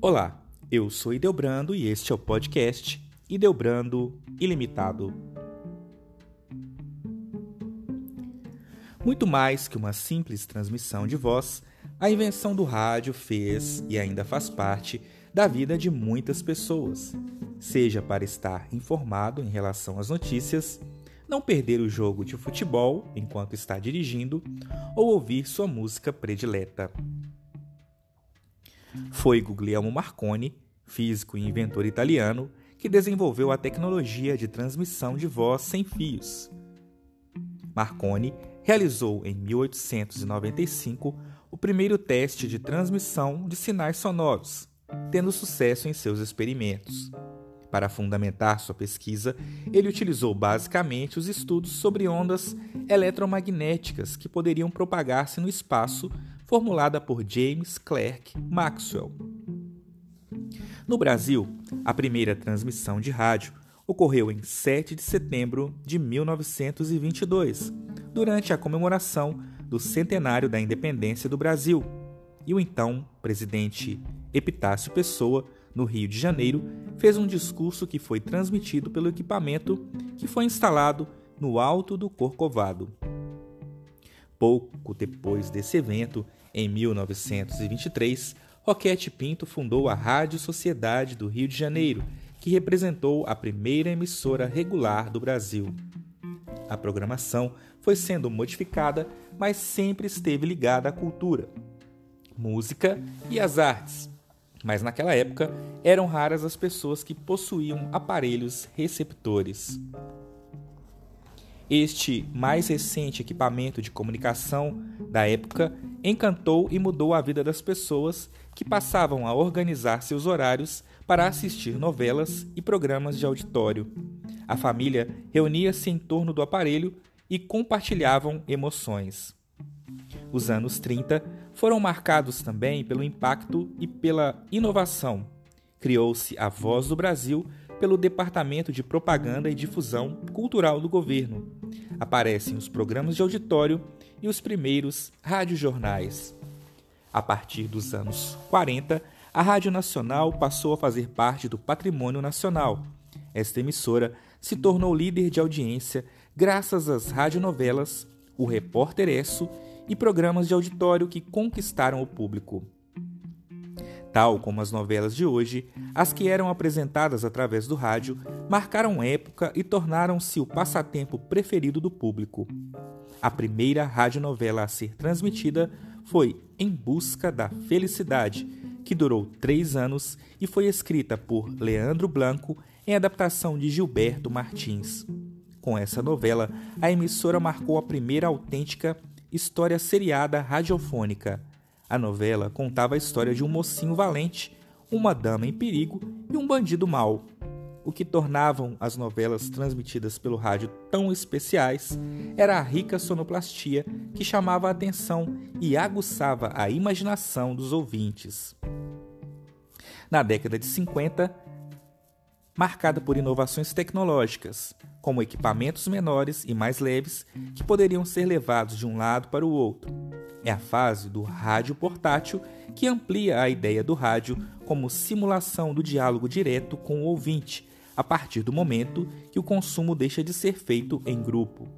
Olá, eu sou Ideobrando e este é o podcast Ideobrando Ilimitado. Muito mais que uma simples transmissão de voz, a invenção do rádio fez e ainda faz parte da vida de muitas pessoas, seja para estar informado em relação às notícias, não perder o jogo de futebol enquanto está dirigindo ou ouvir sua música predileta. Foi Guglielmo Marconi, físico e inventor italiano, que desenvolveu a tecnologia de transmissão de voz sem fios. Marconi realizou em 1895 o primeiro teste de transmissão de sinais sonoros, tendo sucesso em seus experimentos. Para fundamentar sua pesquisa, ele utilizou basicamente os estudos sobre ondas eletromagnéticas que poderiam propagar-se no espaço, formulada por James Clerk Maxwell. No Brasil, a primeira transmissão de rádio ocorreu em 7 de setembro de 1922, durante a comemoração do centenário da independência do Brasil, e o então presidente Epitácio Pessoa no Rio de Janeiro, fez um discurso que foi transmitido pelo equipamento que foi instalado no alto do Corcovado. Pouco depois desse evento, em 1923, Roquete Pinto fundou a Rádio Sociedade do Rio de Janeiro, que representou a primeira emissora regular do Brasil. A programação foi sendo modificada, mas sempre esteve ligada à cultura, música e às artes mas naquela época eram raras as pessoas que possuíam aparelhos receptores. Este mais recente equipamento de comunicação da época encantou e mudou a vida das pessoas que passavam a organizar seus horários para assistir novelas e programas de auditório. A família reunia-se em torno do aparelho e compartilhavam emoções. Os anos 30 foram marcados também pelo impacto e pela inovação. Criou-se a Voz do Brasil pelo Departamento de Propaganda e Difusão Cultural do governo. Aparecem os programas de auditório e os primeiros radiojornais. A partir dos anos 40, a Rádio Nacional passou a fazer parte do patrimônio nacional. Esta emissora se tornou líder de audiência graças às radionovelas O Repórter Esso e programas de auditório que conquistaram o público. Tal como as novelas de hoje, as que eram apresentadas através do rádio marcaram época e tornaram-se o passatempo preferido do público. A primeira radionovela a ser transmitida foi Em Busca da Felicidade, que durou três anos e foi escrita por Leandro Blanco em adaptação de Gilberto Martins. Com essa novela, a emissora marcou a primeira autêntica história seriada radiofônica. A novela contava a história de um mocinho valente, uma dama em perigo e um bandido mau. O que tornavam as novelas transmitidas pelo rádio tão especiais era a rica sonoplastia que chamava a atenção e aguçava a imaginação dos ouvintes. Na década de 50, marcada por inovações tecnológicas, como equipamentos menores e mais leves que poderiam ser levados de um lado para o outro. É a fase do rádio portátil que amplia a ideia do rádio como simulação do diálogo direto com o ouvinte, a partir do momento que o consumo deixa de ser feito em grupo.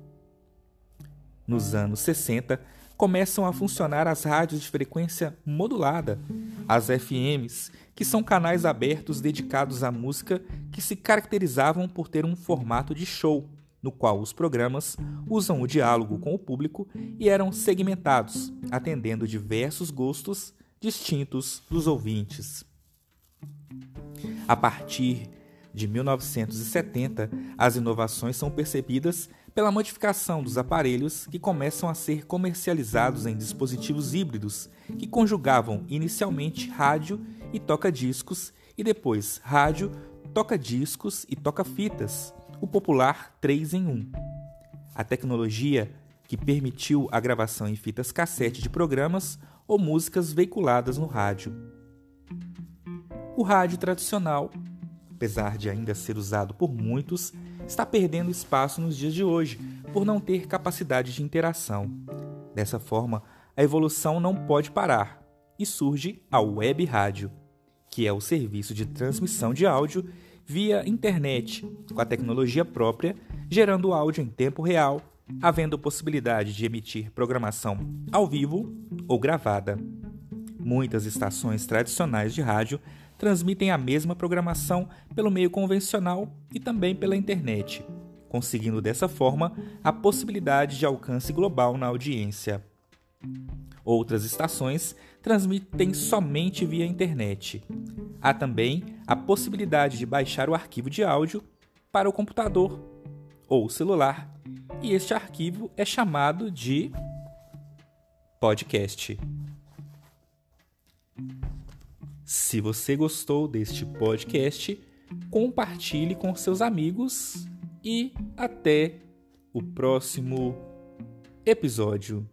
Nos anos 60, começam a funcionar as rádios de frequência modulada, as FMs, que são canais abertos dedicados à música que se caracterizavam por ter um formato de show, no qual os programas usam o diálogo com o público e eram segmentados, atendendo diversos gostos distintos dos ouvintes. A partir de 1970, as inovações são percebidas pela modificação dos aparelhos que começam a ser comercializados em dispositivos híbridos que conjugavam inicialmente rádio e toca-discos e depois rádio, toca-discos e toca-fitas, o popular 3 em 1. A tecnologia que permitiu a gravação em fitas cassete de programas ou músicas veiculadas no rádio. O rádio tradicional, apesar de ainda ser usado por muitos, está perdendo espaço nos dias de hoje por não ter capacidade de interação. Dessa forma, a evolução não pode parar e surge a web rádio. que é o serviço de transmissão de áudio via internet, com a tecnologia própria, gerando áudio em tempo real, havendo possibilidade de emitir programação ao vivo ou gravada. Muitas estações tradicionais de rádio transmitem a mesma programação pelo meio convencional e também pela internet, conseguindo dessa forma a possibilidade de alcance global na audiência. Outras estações transmitem somente via internet. Há também a possibilidade de baixar o arquivo de áudio para o computador ou celular, e este arquivo é chamado de podcast. Se você gostou deste podcast, compartilhe com seus amigos e até o próximo episódio.